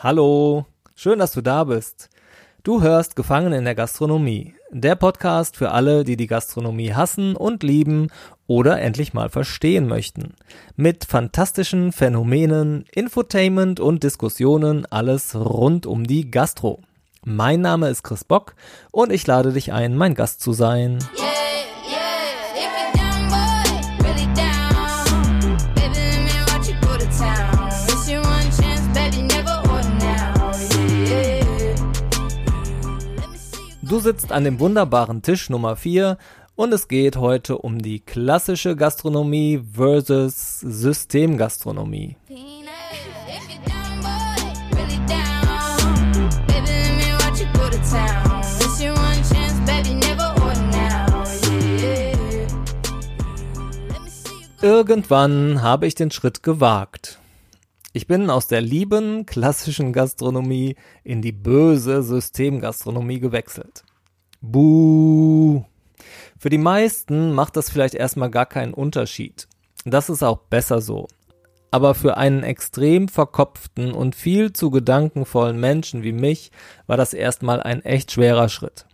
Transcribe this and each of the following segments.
Hallo, schön, dass du da bist. Du hörst Gefangen in der Gastronomie, der Podcast für alle, die die Gastronomie hassen und lieben oder endlich mal verstehen möchten. Mit fantastischen Phänomenen, Infotainment und Diskussionen, alles rund um die Gastro. Mein Name ist Chris Bock und ich lade dich ein, mein Gast zu sein. Yeah. Du sitzt an dem wunderbaren Tisch Nummer 4 und es geht heute um die klassische Gastronomie versus Systemgastronomie. Irgendwann habe ich den Schritt gewagt. Ich bin aus der lieben klassischen Gastronomie in die böse Systemgastronomie gewechselt. Buh. Für die meisten macht das vielleicht erstmal gar keinen Unterschied. Das ist auch besser so. Aber für einen extrem verkopften und viel zu gedankenvollen Menschen wie mich war das erstmal ein echt schwerer Schritt.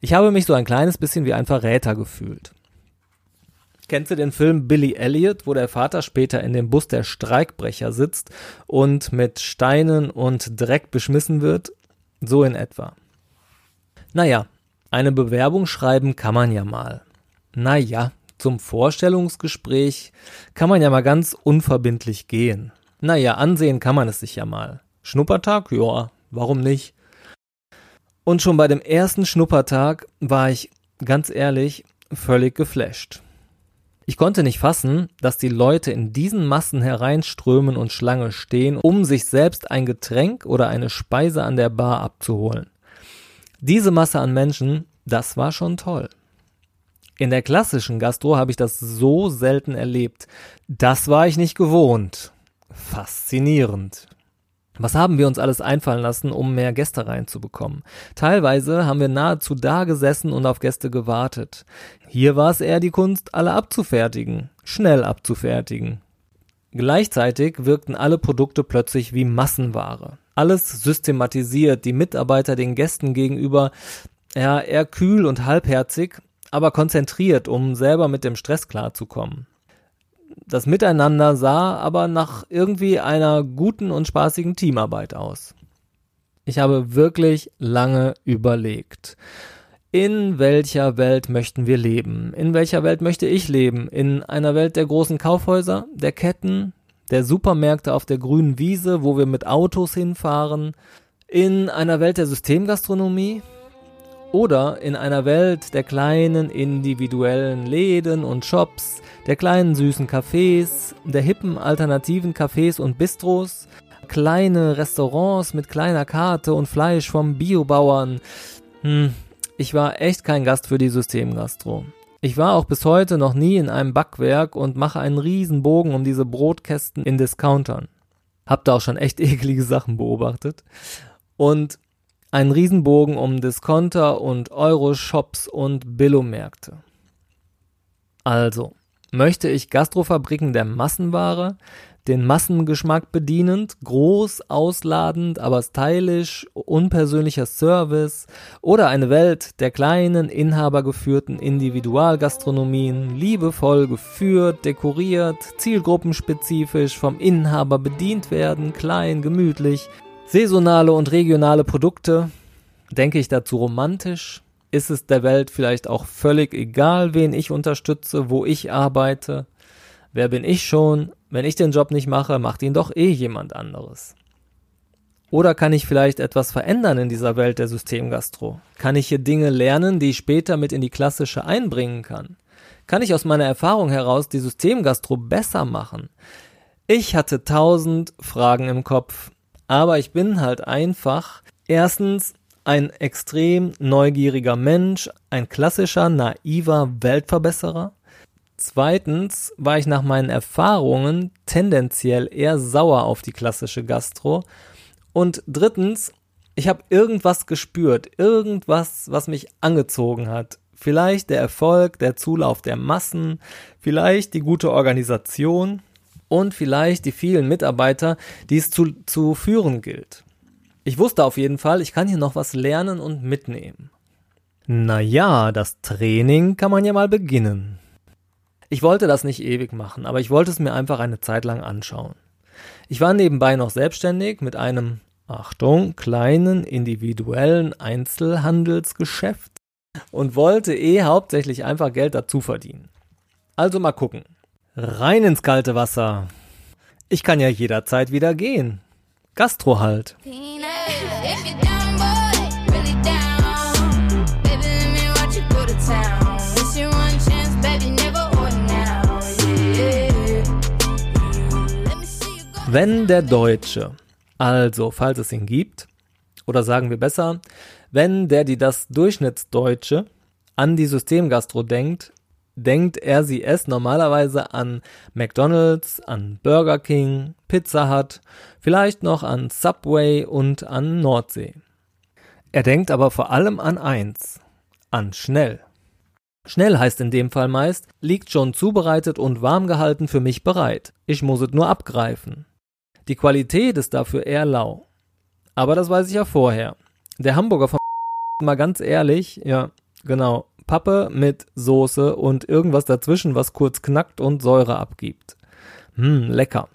Ich habe mich so ein kleines bisschen wie ein Verräter gefühlt. Kennst du den Film Billy Elliot, wo der Vater später in dem Bus der Streikbrecher sitzt und mit Steinen und Dreck beschmissen wird? So in etwa. Naja, eine Bewerbung schreiben kann man ja mal. Naja, zum Vorstellungsgespräch kann man ja mal ganz unverbindlich gehen. Naja, ansehen kann man es sich ja mal. Schnuppertag? Ja, warum nicht? Und schon bei dem ersten Schnuppertag war ich, ganz ehrlich, völlig geflasht. Ich konnte nicht fassen, dass die Leute in diesen Massen hereinströmen und Schlange stehen, um sich selbst ein Getränk oder eine Speise an der Bar abzuholen. Diese Masse an Menschen, das war schon toll. In der klassischen Gastro habe ich das so selten erlebt. Das war ich nicht gewohnt. Faszinierend. Was haben wir uns alles einfallen lassen, um mehr Gäste reinzubekommen? Teilweise haben wir nahezu da gesessen und auf Gäste gewartet. Hier war es eher die Kunst, alle abzufertigen, schnell abzufertigen. Gleichzeitig wirkten alle Produkte plötzlich wie Massenware. Alles systematisiert, die Mitarbeiter den Gästen gegenüber, ja, eher kühl und halbherzig, aber konzentriert, um selber mit dem Stress klarzukommen. Das Miteinander sah aber nach irgendwie einer guten und spaßigen Teamarbeit aus. Ich habe wirklich lange überlegt. In welcher Welt möchten wir leben? In welcher Welt möchte ich leben? In einer Welt der großen Kaufhäuser, der Ketten, der Supermärkte auf der grünen Wiese, wo wir mit Autos hinfahren? In einer Welt der Systemgastronomie? Oder in einer Welt der kleinen individuellen Läden und Shops, der kleinen süßen Cafés, der hippen alternativen Cafés und Bistros, kleine Restaurants mit kleiner Karte und Fleisch vom Biobauern. Hm, ich war echt kein Gast für die Systemgastro. Ich war auch bis heute noch nie in einem Backwerk und mache einen riesen Bogen um diese Brotkästen in Discountern. Hab da auch schon echt eklige Sachen beobachtet. Und einen Riesenbogen um Discounter und Euro-Shops und Billomärkte. Also, möchte ich Gastrofabriken der Massenware, den Massengeschmack bedienend, groß, ausladend, aber stylisch, unpersönlicher Service oder eine Welt der kleinen, inhabergeführten Individualgastronomien, liebevoll geführt, dekoriert, zielgruppenspezifisch, vom Inhaber bedient werden, klein, gemütlich, saisonale und regionale Produkte, denke ich dazu romantisch, ist es der Welt vielleicht auch völlig egal, wen ich unterstütze, wo ich arbeite. Wer bin ich schon? Wenn ich den Job nicht mache, macht ihn doch eh jemand anderes. Oder kann ich vielleicht etwas verändern in dieser Welt der Systemgastro? Kann ich hier Dinge lernen, die ich später mit in die klassische einbringen kann? Kann ich aus meiner Erfahrung heraus die Systemgastro besser machen? Ich hatte tausend Fragen im Kopf, aber ich bin halt einfach erstens ein extrem neugieriger Mensch, ein klassischer, naiver Weltverbesserer. Zweitens war ich nach meinen Erfahrungen tendenziell eher sauer auf die klassische Gastro. Und drittens, ich habe irgendwas gespürt, irgendwas, was mich angezogen hat. Vielleicht der Erfolg, der Zulauf der Massen, vielleicht die gute Organisation und vielleicht die vielen Mitarbeiter, die es zu, zu führen gilt. Ich wusste auf jeden Fall, ich kann hier noch was lernen und mitnehmen. Naja, das Training kann man ja mal beginnen. Ich wollte das nicht ewig machen, aber ich wollte es mir einfach eine Zeit lang anschauen. Ich war nebenbei noch selbstständig mit einem, Achtung, kleinen individuellen Einzelhandelsgeschäft und wollte eh hauptsächlich einfach Geld dazu verdienen. Also mal gucken. Rein ins kalte Wasser. Ich kann ja jederzeit wieder gehen. Gastro halt. Wenn der Deutsche, also falls es ihn gibt, oder sagen wir besser, wenn der, die das Durchschnittsdeutsche an die Systemgastro denkt, denkt er sie es normalerweise an McDonald's, an Burger King, Pizza Hut, vielleicht noch an Subway und an Nordsee. Er denkt aber vor allem an eins, an schnell. Schnell heißt in dem Fall meist, liegt schon zubereitet und warm gehalten für mich bereit. Ich muss es nur abgreifen. Die Qualität ist dafür eher lau. Aber das weiß ich ja vorher. Der Hamburger vom mal ganz ehrlich, ja, genau, Pappe mit Soße und irgendwas dazwischen, was kurz knackt und Säure abgibt. Hm, lecker.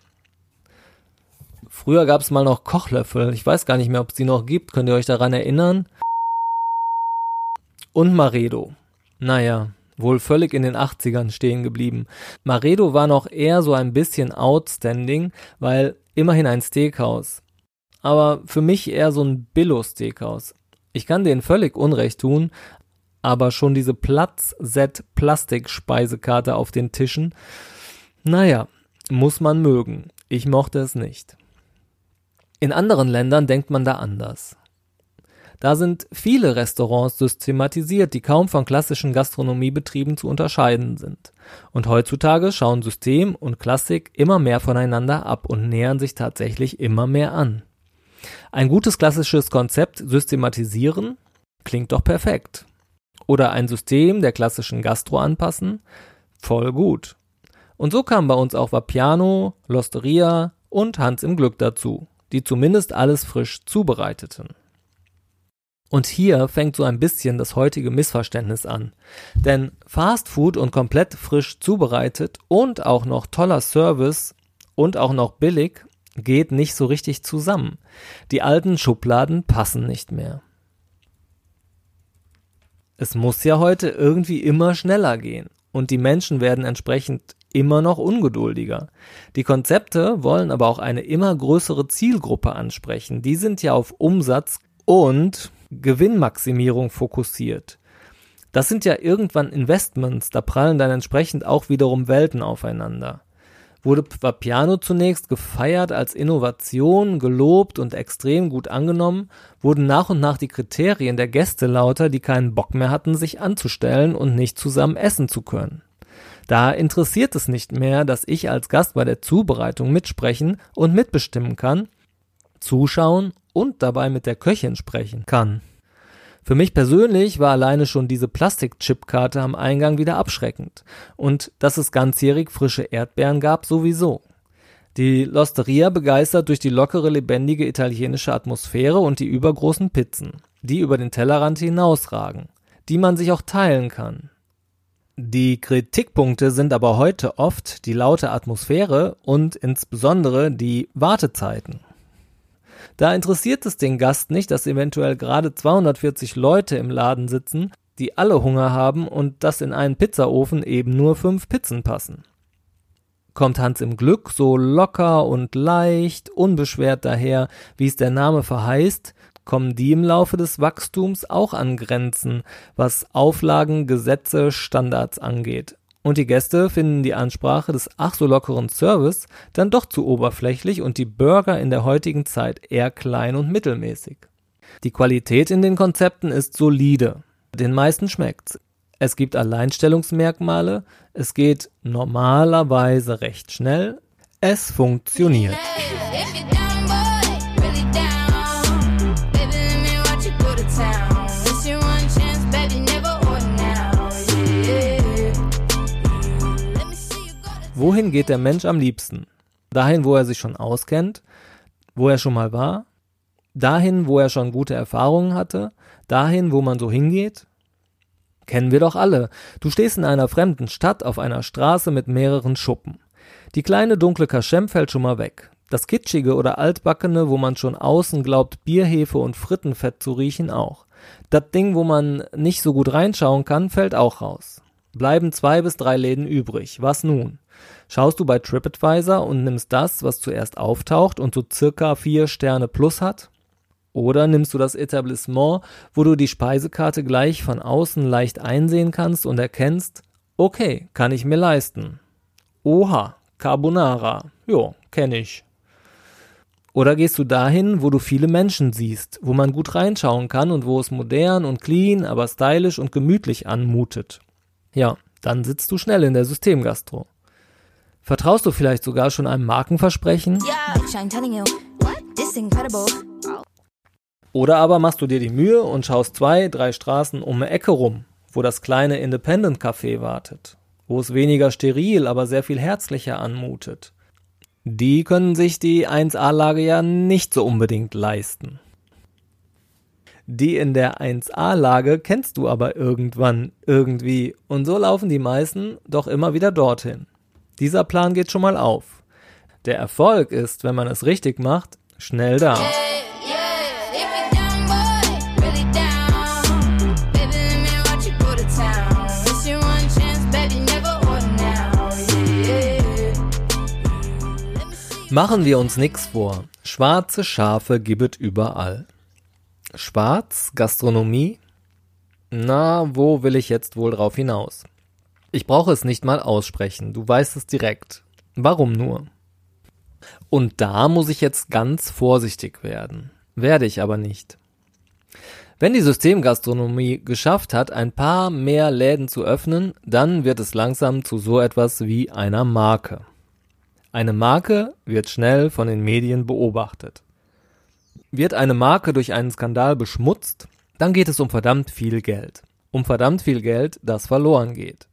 Früher gab es mal noch Kochlöffel. Ich weiß gar nicht mehr, ob es die noch gibt. Könnt ihr euch daran erinnern? Und Maredo. Naja, wohl völlig in den 80ern stehen geblieben. Maredo war noch eher so ein bisschen outstanding, weil immerhin ein Steakhouse. Aber für mich eher so ein Billo-Steakhouse. Ich kann denen völlig Unrecht tun, aber schon diese Platz-Set-Plastik-Speisekarte auf den Tischen, naja, muss man mögen. Ich mochte es nicht. In anderen Ländern denkt man da anders. Da sind viele Restaurants systematisiert, die kaum von klassischen Gastronomiebetrieben zu unterscheiden sind. Und heutzutage schauen System und Klassik immer mehr voneinander ab und nähern sich tatsächlich immer mehr an. Ein gutes klassisches Konzept systematisieren klingt doch perfekt. Oder ein System der klassischen Gastro anpassen? Voll gut. Und so kamen bei uns auch Vapiano, Losteria und Hans im Glück dazu, die zumindest alles frisch zubereiteten. Und hier fängt so ein bisschen das heutige Missverständnis an. Denn Fast Food und komplett frisch zubereitet und auch noch toller Service und auch noch billig geht nicht so richtig zusammen. Die alten Schubladen passen nicht mehr. Es muss ja heute irgendwie immer schneller gehen und die Menschen werden entsprechend immer noch ungeduldiger. Die Konzepte wollen aber auch eine immer größere Zielgruppe ansprechen. Die sind ja auf Umsatz und Gewinnmaximierung fokussiert. Das sind ja irgendwann Investments, da prallen dann entsprechend auch wiederum Welten aufeinander. Wurde Vapiano zunächst gefeiert als Innovation, gelobt und extrem gut angenommen, wurden nach und nach die Kriterien der Gäste lauter, die keinen Bock mehr hatten, sich anzustellen und nicht zusammen essen zu können. Da interessiert es nicht mehr, dass ich als Gast bei der Zubereitung mitsprechen und mitbestimmen kann, zuschauen und dabei mit der Köchin sprechen kann. Für mich persönlich war alleine schon diese Plastikchipkarte am Eingang wieder abschreckend. Und dass es ganzjährig frische Erdbeeren gab, sowieso. Die Losteria begeistert durch die lockere, lebendige italienische Atmosphäre und die übergroßen Pizzen, die über den Tellerrand hinausragen, die man sich auch teilen kann. Die Kritikpunkte sind aber heute oft die laute Atmosphäre und insbesondere die Wartezeiten. Da interessiert es den Gast nicht, dass eventuell gerade 240 Leute im Laden sitzen, die alle Hunger haben und dass in einen Pizzaofen eben nur fünf Pizzen passen. Kommt Hans im Glück so locker und leicht, unbeschwert daher, wie es der Name verheißt, kommen die im Laufe des Wachstums auch an Grenzen, was Auflagen, Gesetze, Standards angeht. Und die Gäste finden die Ansprache des ach so lockeren Service dann doch zu oberflächlich und die Burger in der heutigen Zeit eher klein und mittelmäßig. Die Qualität in den Konzepten ist solide. Den meisten schmeckt's. es gibt Alleinstellungsmerkmale, es geht normalerweise recht schnell, es funktioniert. Wohin geht der Mensch am liebsten? Dahin, wo er sich schon auskennt, wo er schon mal war, dahin, wo er schon gute Erfahrungen hatte, dahin, wo man so hingeht? Kennen wir doch alle. Du stehst in einer fremden Stadt auf einer Straße mit mehreren Schuppen. Die kleine dunkle Kaschem fällt schon mal weg. Das kitschige oder altbackene, wo man schon außen glaubt, Bierhefe und Frittenfett zu riechen, auch. Das Ding, wo man nicht so gut reinschauen kann, fällt auch raus. Bleiben zwei bis drei Läden übrig. Was nun? Schaust du bei TripAdvisor und nimmst das, was zuerst auftaucht und so circa vier Sterne plus hat? Oder nimmst du das Etablissement, wo du die Speisekarte gleich von außen leicht einsehen kannst und erkennst, okay, kann ich mir leisten. Oha, Carbonara. Jo, kenn ich. Oder gehst du dahin, wo du viele Menschen siehst, wo man gut reinschauen kann und wo es modern und clean, aber stylisch und gemütlich anmutet? Ja, dann sitzt du schnell in der Systemgastro. Vertraust du vielleicht sogar schon einem Markenversprechen? Oder aber machst du dir die Mühe und schaust zwei, drei Straßen um eine Ecke rum, wo das kleine Independent Café wartet, wo es weniger steril, aber sehr viel herzlicher anmutet. Die können sich die 1A-Lage ja nicht so unbedingt leisten. Die in der 1A-Lage kennst du aber irgendwann irgendwie und so laufen die meisten doch immer wieder dorthin. Dieser Plan geht schon mal auf. Der Erfolg ist, wenn man es richtig macht, schnell da. Machen wir uns nix vor. Schwarze Schafe gibt überall. Schwarz, Gastronomie? Na, wo will ich jetzt wohl drauf hinaus? Ich brauche es nicht mal aussprechen, du weißt es direkt. Warum nur? Und da muss ich jetzt ganz vorsichtig werden. Werde ich aber nicht. Wenn die Systemgastronomie geschafft hat, ein paar mehr Läden zu öffnen, dann wird es langsam zu so etwas wie einer Marke. Eine Marke wird schnell von den Medien beobachtet. Wird eine Marke durch einen Skandal beschmutzt, dann geht es um verdammt viel Geld. Um verdammt viel Geld, das verloren geht.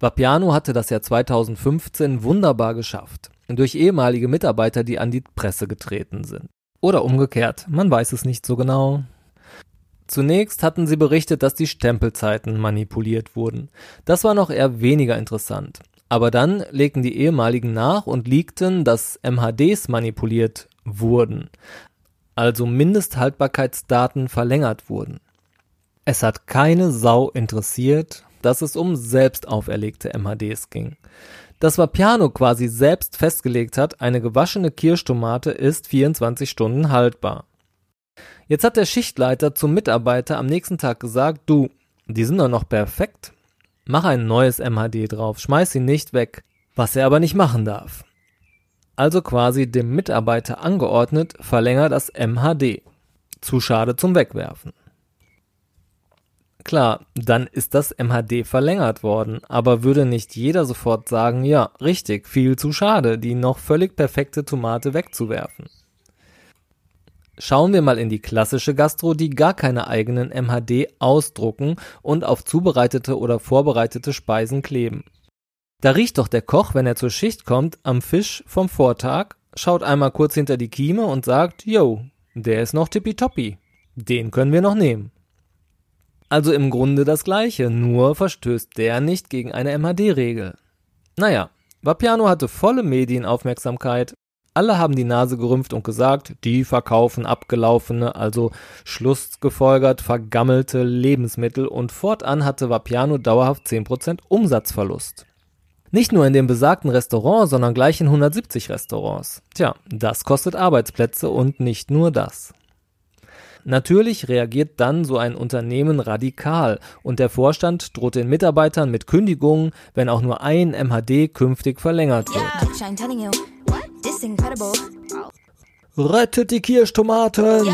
Vapiano hatte das Jahr 2015 wunderbar geschafft. Durch ehemalige Mitarbeiter, die an die Presse getreten sind. Oder umgekehrt, man weiß es nicht so genau. Zunächst hatten sie berichtet, dass die Stempelzeiten manipuliert wurden. Das war noch eher weniger interessant. Aber dann legten die ehemaligen nach und liegten, dass MHDs manipuliert wurden, also Mindesthaltbarkeitsdaten verlängert wurden. Es hat keine Sau interessiert, dass es um selbst auferlegte MHDs ging. Das Vapiano quasi selbst festgelegt hat, eine gewaschene Kirschtomate ist 24 Stunden haltbar. Jetzt hat der Schichtleiter zum Mitarbeiter am nächsten Tag gesagt, du, die sind doch noch perfekt. Mach ein neues MHD drauf, schmeiß sie nicht weg, was er aber nicht machen darf. Also quasi dem Mitarbeiter angeordnet, verlänger das MHD. Zu schade zum Wegwerfen. Klar, dann ist das MHD verlängert worden, aber würde nicht jeder sofort sagen, ja, richtig, viel zu schade, die noch völlig perfekte Tomate wegzuwerfen. Schauen wir mal in die klassische Gastro, die gar keine eigenen MHD ausdrucken und auf zubereitete oder vorbereitete Speisen kleben. Da riecht doch der Koch, wenn er zur Schicht kommt, am Fisch vom Vortag, schaut einmal kurz hinter die Kieme und sagt, yo, der ist noch tippitoppi. Den können wir noch nehmen. Also im Grunde das gleiche, nur verstößt der nicht gegen eine MHD-Regel. Naja, Vapiano hatte volle Medienaufmerksamkeit. Alle haben die Nase gerümpft und gesagt, die verkaufen abgelaufene, also schlussgefolgert vergammelte Lebensmittel und fortan hatte Vapiano dauerhaft 10% Umsatzverlust. Nicht nur in dem besagten Restaurant, sondern gleich in 170 Restaurants. Tja, das kostet Arbeitsplätze und nicht nur das. Natürlich reagiert dann so ein Unternehmen radikal und der Vorstand droht den Mitarbeitern mit Kündigungen, wenn auch nur ein MHD künftig verlängert wird. Rettet die Kirschtomaten!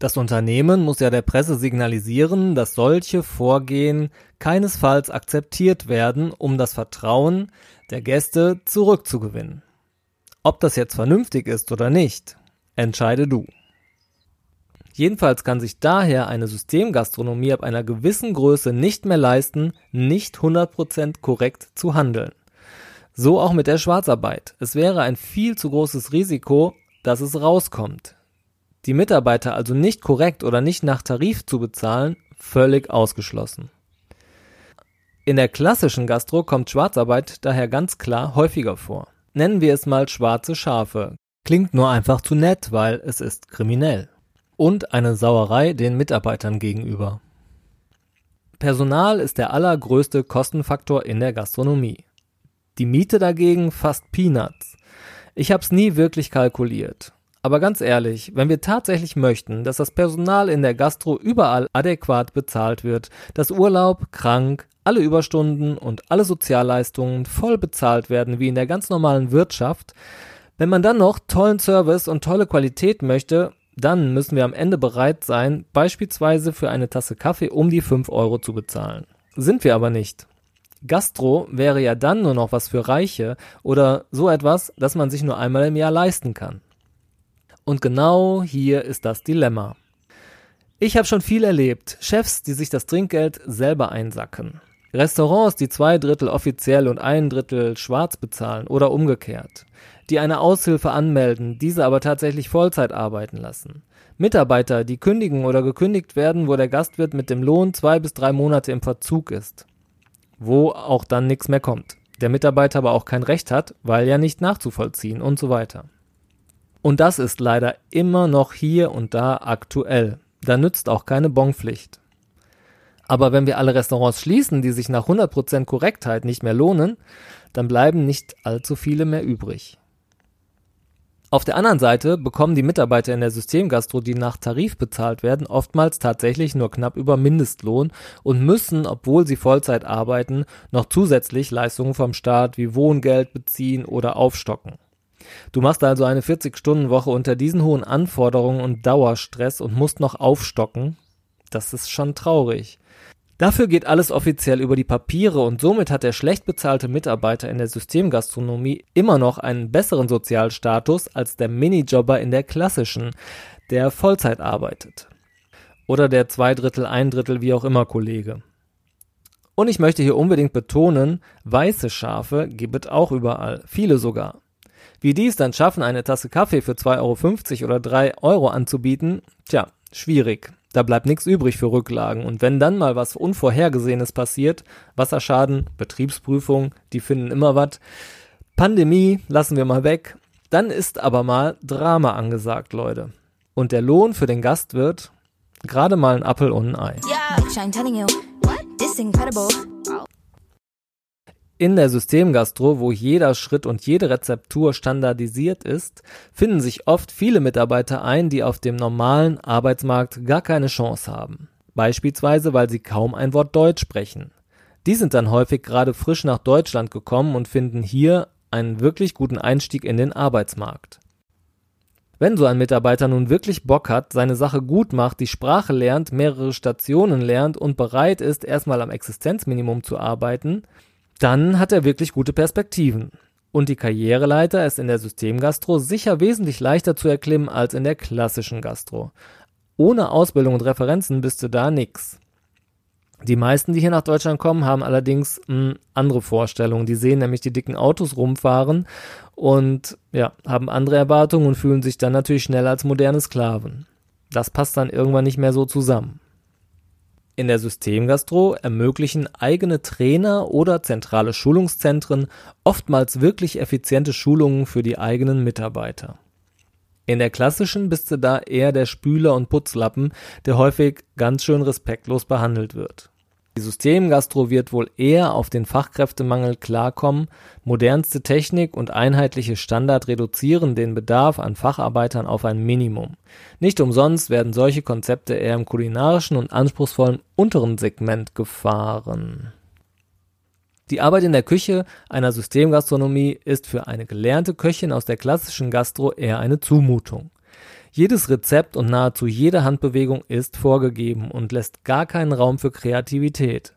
Das Unternehmen muss ja der Presse signalisieren, dass solche Vorgehen keinesfalls akzeptiert werden, um das Vertrauen der Gäste zurückzugewinnen. Ob das jetzt vernünftig ist oder nicht, entscheide du. Jedenfalls kann sich daher eine Systemgastronomie ab einer gewissen Größe nicht mehr leisten, nicht 100% korrekt zu handeln. So auch mit der Schwarzarbeit. Es wäre ein viel zu großes Risiko, dass es rauskommt. Die Mitarbeiter also nicht korrekt oder nicht nach Tarif zu bezahlen, völlig ausgeschlossen. In der klassischen Gastro kommt Schwarzarbeit daher ganz klar häufiger vor. Nennen wir es mal schwarze Schafe. Klingt nur einfach zu nett, weil es ist kriminell. Und eine Sauerei den Mitarbeitern gegenüber. Personal ist der allergrößte Kostenfaktor in der Gastronomie. Die Miete dagegen fast Peanuts. Ich hab's nie wirklich kalkuliert. Aber ganz ehrlich, wenn wir tatsächlich möchten, dass das Personal in der Gastro überall adäquat bezahlt wird, dass Urlaub, krank, alle Überstunden und alle Sozialleistungen voll bezahlt werden wie in der ganz normalen Wirtschaft, wenn man dann noch tollen Service und tolle Qualität möchte, dann müssen wir am Ende bereit sein, beispielsweise für eine Tasse Kaffee um die 5 Euro zu bezahlen. Sind wir aber nicht. Gastro wäre ja dann nur noch was für Reiche oder so etwas, das man sich nur einmal im Jahr leisten kann. Und genau hier ist das Dilemma. Ich habe schon viel erlebt. Chefs, die sich das Trinkgeld selber einsacken. Restaurants, die zwei Drittel offiziell und ein Drittel schwarz bezahlen oder umgekehrt. Die eine Aushilfe anmelden, diese aber tatsächlich Vollzeit arbeiten lassen. Mitarbeiter, die kündigen oder gekündigt werden, wo der Gastwirt mit dem Lohn zwei bis drei Monate im Verzug ist. Wo auch dann nichts mehr kommt. Der Mitarbeiter aber auch kein Recht hat, weil ja nicht nachzuvollziehen und so weiter. Und das ist leider immer noch hier und da aktuell. Da nützt auch keine Bonpflicht. Aber wenn wir alle Restaurants schließen, die sich nach 100% Korrektheit nicht mehr lohnen, dann bleiben nicht allzu viele mehr übrig. Auf der anderen Seite bekommen die Mitarbeiter in der Systemgastro, die nach Tarif bezahlt werden, oftmals tatsächlich nur knapp über Mindestlohn und müssen, obwohl sie Vollzeit arbeiten, noch zusätzlich Leistungen vom Staat wie Wohngeld beziehen oder aufstocken. Du machst also eine 40-Stunden-Woche unter diesen hohen Anforderungen und Dauerstress und musst noch aufstocken. Das ist schon traurig. Dafür geht alles offiziell über die Papiere und somit hat der schlecht bezahlte Mitarbeiter in der Systemgastronomie immer noch einen besseren Sozialstatus als der Minijobber in der klassischen, der Vollzeit arbeitet. Oder der zwei Drittel, ein Drittel, wie auch immer Kollege. Und ich möchte hier unbedingt betonen, weiße Schafe gibt es auch überall, viele sogar. Wie die es dann schaffen, eine Tasse Kaffee für 2,50 Euro oder 3 Euro anzubieten, tja, schwierig. Da bleibt nichts übrig für Rücklagen. Und wenn dann mal was Unvorhergesehenes passiert, Wasserschaden, Betriebsprüfung, die finden immer was. Pandemie lassen wir mal weg. Dann ist aber mal Drama angesagt, Leute. Und der Lohn für den Gast wird gerade mal ein Appel und ein Ei. Yeah, In der Systemgastro, wo jeder Schritt und jede Rezeptur standardisiert ist, finden sich oft viele Mitarbeiter ein, die auf dem normalen Arbeitsmarkt gar keine Chance haben. Beispielsweise, weil sie kaum ein Wort Deutsch sprechen. Die sind dann häufig gerade frisch nach Deutschland gekommen und finden hier einen wirklich guten Einstieg in den Arbeitsmarkt. Wenn so ein Mitarbeiter nun wirklich Bock hat, seine Sache gut macht, die Sprache lernt, mehrere Stationen lernt und bereit ist, erstmal am Existenzminimum zu arbeiten, dann hat er wirklich gute Perspektiven. Und die Karriereleiter ist in der Systemgastro sicher wesentlich leichter zu erklimmen als in der klassischen Gastro. Ohne Ausbildung und Referenzen bist du da nix. Die meisten, die hier nach Deutschland kommen, haben allerdings mh, hm, andere Vorstellungen. Die sehen nämlich die dicken Autos rumfahren und ja, haben andere Erwartungen und fühlen sich dann natürlich schnell als moderne Sklaven. Das passt dann irgendwann nicht mehr so zusammen. In der Systemgastro ermöglichen eigene Trainer oder zentrale Schulungszentren oftmals wirklich effiziente Schulungen für die eigenen Mitarbeiter. In der klassischen bist du da eher der Spüler und Putzlappen, der häufig ganz schön respektlos behandelt wird. Die Systemgastro wird wohl eher auf den Fachkräftemangel klarkommen, modernste Technik und einheitliche Standard reduzieren den Bedarf an Facharbeitern auf ein Minimum. Nicht umsonst werden solche Konzepte eher im kulinarischen und anspruchsvollen unteren Segment gefahren. Die Arbeit in der Küche einer Systemgastronomie ist für eine gelernte Köchin aus der klassischen Gastro eher eine Zumutung. Jedes Rezept und nahezu jede Handbewegung ist vorgegeben und lässt gar keinen Raum für Kreativität.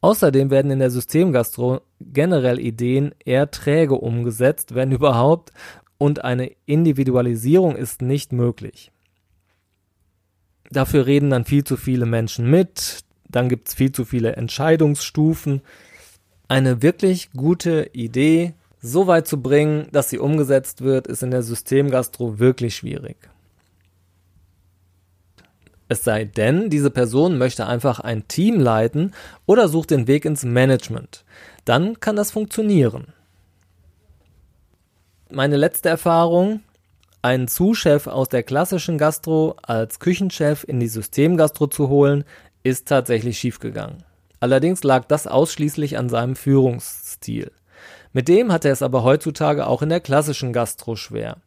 Außerdem werden in der Systemgastro generell Ideen eher träge umgesetzt, wenn überhaupt, und eine Individualisierung ist nicht möglich. Dafür reden dann viel zu viele Menschen mit, dann gibt es viel zu viele Entscheidungsstufen. Eine wirklich gute Idee so weit zu bringen, dass sie umgesetzt wird, ist in der Systemgastro wirklich schwierig. Es sei denn, diese Person möchte einfach ein Team leiten oder sucht den Weg ins Management. Dann kann das funktionieren. Meine letzte Erfahrung, einen Zuschef aus der klassischen Gastro als Küchenchef in die Systemgastro zu holen, ist tatsächlich schiefgegangen. Allerdings lag das ausschließlich an seinem Führungsstil. Mit dem hat er es aber heutzutage auch in der klassischen Gastro schwer.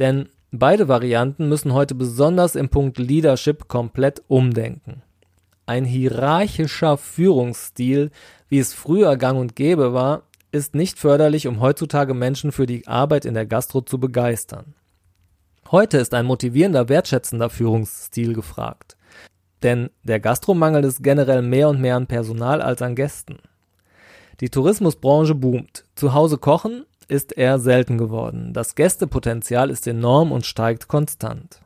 Denn Beide Varianten müssen heute besonders im Punkt Leadership komplett umdenken. Ein hierarchischer Führungsstil, wie es früher gang und gäbe war, ist nicht förderlich, um heutzutage Menschen für die Arbeit in der Gastro zu begeistern. Heute ist ein motivierender, wertschätzender Führungsstil gefragt. Denn der Gastromangel ist generell mehr und mehr an Personal als an Gästen. Die Tourismusbranche boomt. Zu Hause kochen ist eher selten geworden. Das Gästepotenzial ist enorm und steigt konstant.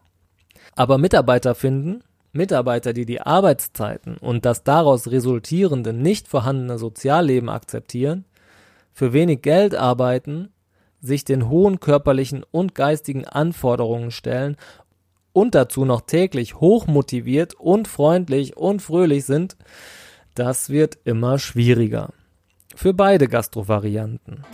Aber Mitarbeiter finden, Mitarbeiter, die die Arbeitszeiten und das daraus resultierende nicht vorhandene Sozialleben akzeptieren, für wenig Geld arbeiten, sich den hohen körperlichen und geistigen Anforderungen stellen und dazu noch täglich hochmotiviert und freundlich und fröhlich sind, das wird immer schwieriger. Für beide Gastrovarianten.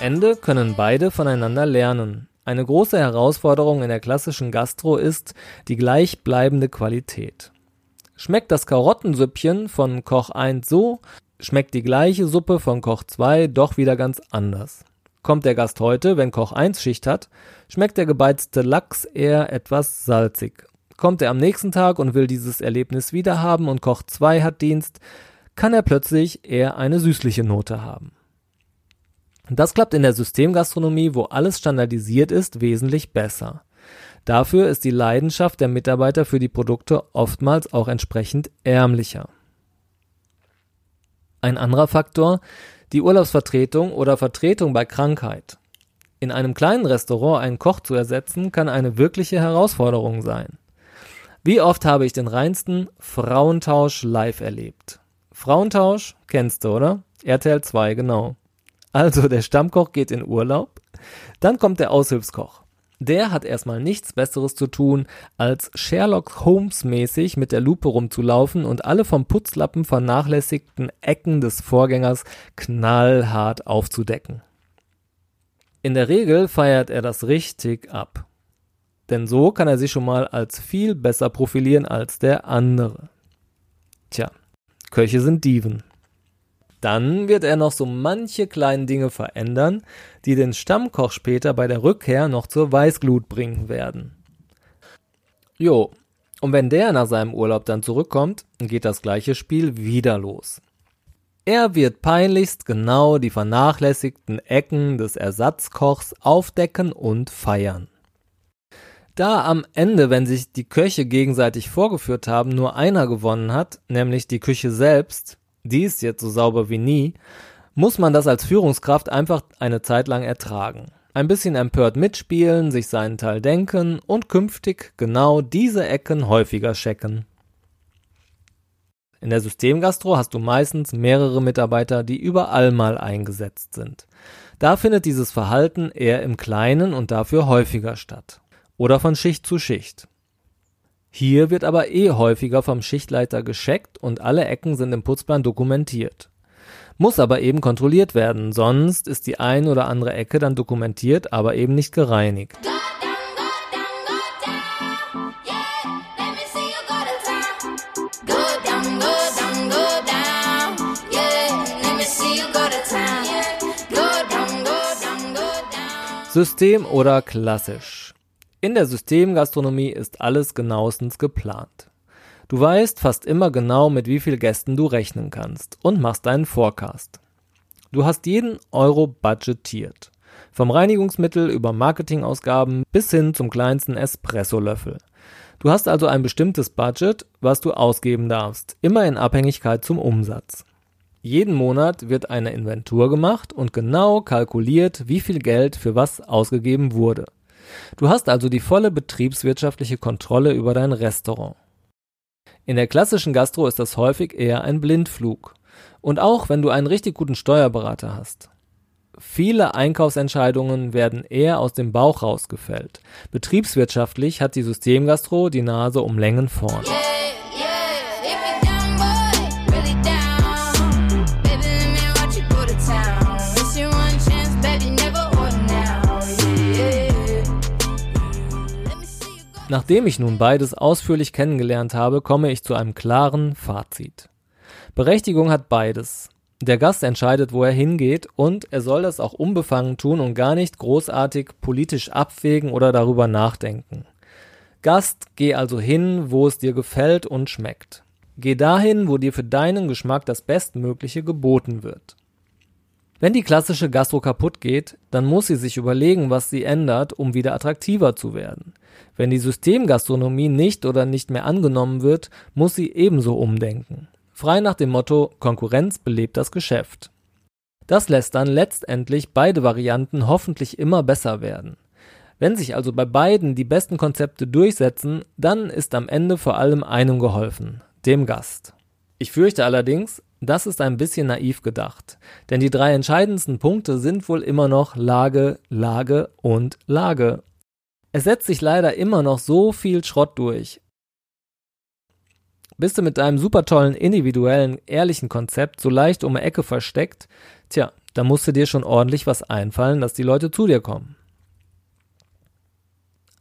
Ende können beide voneinander lernen. Eine große Herausforderung in der klassischen Gastro ist die gleichbleibende Qualität. Schmeckt das Karottensüppchen von Koch 1 so, schmeckt die gleiche Suppe von Koch 2 doch wieder ganz anders. Kommt der Gast heute, wenn Koch 1 Schicht hat, schmeckt der gebeizte Lachs eher etwas salzig. Kommt er am nächsten Tag und will dieses Erlebnis wieder haben und Koch 2 hat Dienst, kann er plötzlich eher eine süßliche Note haben. Das klappt in der Systemgastronomie, wo alles standardisiert ist, wesentlich besser. Dafür ist die Leidenschaft der Mitarbeiter für die Produkte oftmals auch entsprechend ärmlicher. Ein anderer Faktor, die Urlaubsvertretung oder Vertretung bei Krankheit. In einem kleinen Restaurant einen Koch zu ersetzen, kann eine wirkliche Herausforderung sein. Wie oft habe ich den reinsten Frauentausch live erlebt? Frauentausch kennst du, oder? RTL 2, genau. Also der Stammkoch geht in Urlaub, dann kommt der Aushilfskoch. Der hat erstmal nichts Besseres zu tun, als Sherlock Holmes mäßig mit der Lupe rumzulaufen und alle vom Putzlappen vernachlässigten Ecken des Vorgängers knallhart aufzudecken. In der Regel feiert er das richtig ab. Denn so kann er sich schon mal als viel besser profilieren als der andere. Tja, Köche sind Dieven. Dann wird er noch so manche kleinen Dinge verändern, die den Stammkoch später bei der Rückkehr noch zur Weißglut bringen werden. Jo, und wenn der nach seinem Urlaub dann zurückkommt, geht das gleiche Spiel wieder los. Er wird peinlichst genau die vernachlässigten Ecken des Ersatzkochs aufdecken und feiern. Da am Ende, wenn sich die Köche gegenseitig vorgeführt haben, nur einer gewonnen hat, nämlich die Küche selbst, die ist jetzt so sauber wie nie, muss man das als Führungskraft einfach eine Zeit lang ertragen. Ein bisschen empört mitspielen, sich seinen Teil denken und künftig genau diese Ecken häufiger checken. In der Systemgastro hast du meistens mehrere Mitarbeiter, die überall mal eingesetzt sind. Da findet dieses Verhalten eher im Kleinen und dafür häufiger statt. Oder von Schicht zu Schicht. Hier wird aber eh häufiger vom Schichtleiter gescheckt und alle Ecken sind im Putzplan dokumentiert. Muss aber eben kontrolliert werden, sonst ist die ein oder andere Ecke dann dokumentiert, aber eben nicht gereinigt. System oder klassisch? In der Systemgastronomie ist alles genauestens geplant. Du weißt fast immer genau, mit wie viel Gästen du rechnen kannst und machst deinen Forecast. Du hast jeden Euro budgetiert. Vom Reinigungsmittel über Marketingausgaben bis hin zum kleinsten Espresso-Löffel. Du hast also ein bestimmtes Budget, was du ausgeben darfst, immer in Abhängigkeit zum Umsatz. Jeden Monat wird eine Inventur gemacht und genau kalkuliert, wie viel Geld für was ausgegeben wurde. Du hast also die volle betriebswirtschaftliche Kontrolle über dein Restaurant. In der klassischen Gastro ist das häufig eher ein Blindflug. Und auch wenn du einen richtig guten Steuerberater hast. Viele Einkaufsentscheidungen werden eher aus dem Bauch rausgefällt. Betriebswirtschaftlich hat die Systemgastro die Nase um Längen vorn. Yeah. Nachdem ich nun beides ausführlich kennengelernt habe, komme ich zu einem klaren Fazit. Berechtigung hat beides. Der Gast entscheidet, wo er hingeht und er soll das auch unbefangen tun und gar nicht großartig politisch abwägen oder darüber nachdenken. Gast, geh also hin, wo es dir gefällt und schmeckt. Geh dahin, wo dir für deinen Geschmack das Bestmögliche geboten wird. Wenn die klassische Gastro kaputt geht, dann muss sie sich überlegen, was sie ändert, um wieder attraktiver zu werden. Wenn die Systemgastronomie nicht oder nicht mehr angenommen wird, muss sie ebenso umdenken. Frei nach dem Motto Konkurrenz belebt das Geschäft. Das lässt dann letztendlich beide Varianten hoffentlich immer besser werden. Wenn sich also bei beiden die besten Konzepte durchsetzen, dann ist am Ende vor allem einem geholfen, dem Gast. Ich fürchte allerdings, das ist ein bisschen naiv gedacht, denn die drei entscheidendsten Punkte sind wohl immer noch Lage, Lage und Lage. Es setzt sich leider immer noch so viel Schrott durch. Bist du mit deinem super tollen, individuellen, ehrlichen Konzept so leicht um die Ecke versteckt, tja, da musst du dir schon ordentlich was einfallen, dass die Leute zu dir kommen.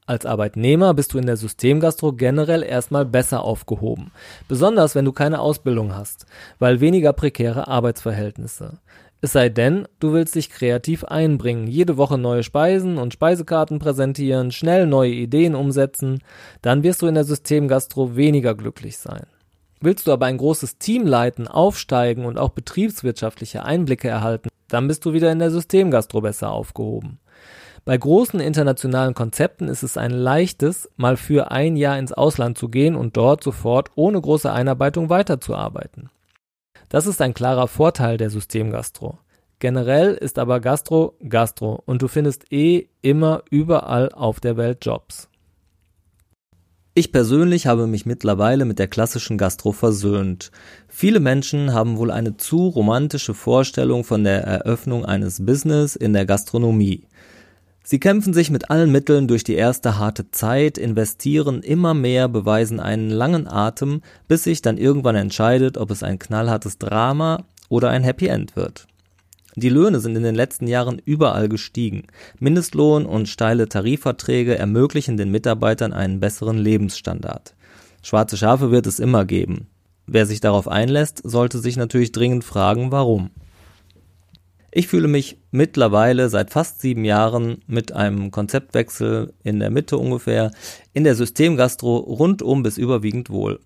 Als Arbeitnehmer bist du in der Systemgastro generell erstmal besser aufgehoben. Besonders wenn du keine Ausbildung hast, weil weniger prekäre Arbeitsverhältnisse. Es sei denn, du willst dich kreativ einbringen, jede Woche neue Speisen und Speisekarten präsentieren, schnell neue Ideen umsetzen, dann wirst du in der Systemgastro weniger glücklich sein. Willst du aber ein großes Team leiten, aufsteigen und auch betriebswirtschaftliche Einblicke erhalten, dann bist du wieder in der Systemgastro besser aufgehoben. Bei großen internationalen Konzepten ist es ein leichtes, mal für ein Jahr ins Ausland zu gehen und dort sofort ohne große Einarbeitung weiterzuarbeiten. Das ist ein klarer Vorteil der Systemgastro. Generell ist aber Gastro Gastro und du findest eh immer überall auf der Welt Jobs. Ich persönlich habe mich mittlerweile mit der klassischen Gastro versöhnt. Viele Menschen haben wohl eine zu romantische Vorstellung von der Eröffnung eines Business in der Gastronomie. Sie kämpfen sich mit allen Mitteln durch die erste harte Zeit, investieren immer mehr, beweisen einen langen Atem, bis sich dann irgendwann entscheidet, ob es ein knallhartes Drama oder ein Happy End wird. Die Löhne sind in den letzten Jahren überall gestiegen. Mindestlohn und steile Tarifverträge ermöglichen den Mitarbeitern einen besseren Lebensstandard. Schwarze Schafe wird es immer geben. Wer sich darauf einlässt, sollte sich natürlich dringend fragen, warum. Ich fühle mich mittlerweile seit fast sieben Jahren mit einem Konzeptwechsel in der Mitte ungefähr in der Systemgastro rundum bis überwiegend wohl.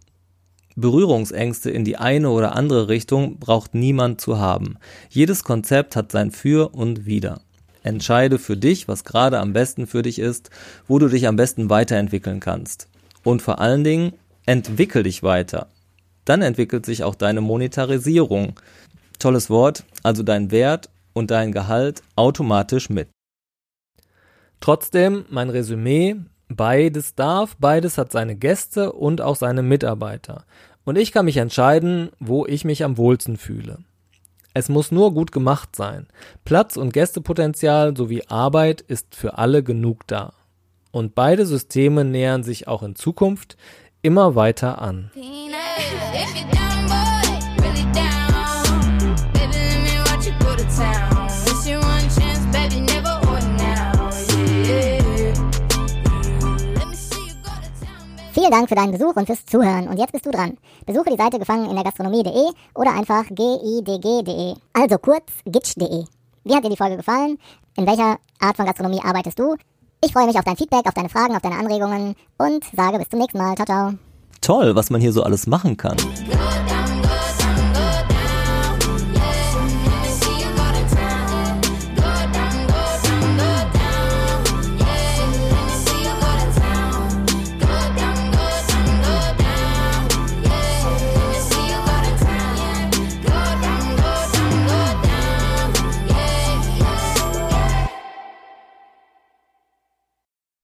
Berührungsängste in die eine oder andere Richtung braucht niemand zu haben. Jedes Konzept hat sein Für und Wider. Entscheide für dich, was gerade am besten für dich ist, wo du dich am besten weiterentwickeln kannst. Und vor allen Dingen, entwickel dich weiter. Dann entwickelt sich auch deine Monetarisierung. Tolles Wort, also dein Wert und dein Gehalt automatisch mit. Trotzdem, mein Resümee, beides darf, beides hat seine Gäste und auch seine Mitarbeiter. Und ich kann mich entscheiden, wo ich mich am wohlsten fühle. Es muss nur gut gemacht sein. Platz und Gästepotenzial sowie Arbeit ist für alle genug da. Und beide Systeme nähern sich auch in Zukunft immer weiter an. Peanut. Town. It's your one chance, baby, never now. Yeah. Vielen Dank für deinen Besuch und fürs Zuhören. Und jetzt bist du dran. Besuche die Seite gefangen in der Gastronomie.de oder einfach gidg.de. Also kurz gitsch.de. Wie hat dir die Folge gefallen? In welcher Art von Gastronomie arbeitest du? Ich freue mich auf dein Feedback, auf deine Fragen, auf deine Anregungen und sage bis zum nächsten Mal. Ciao, ciao. Toll, was man hier so alles machen kann. Go down,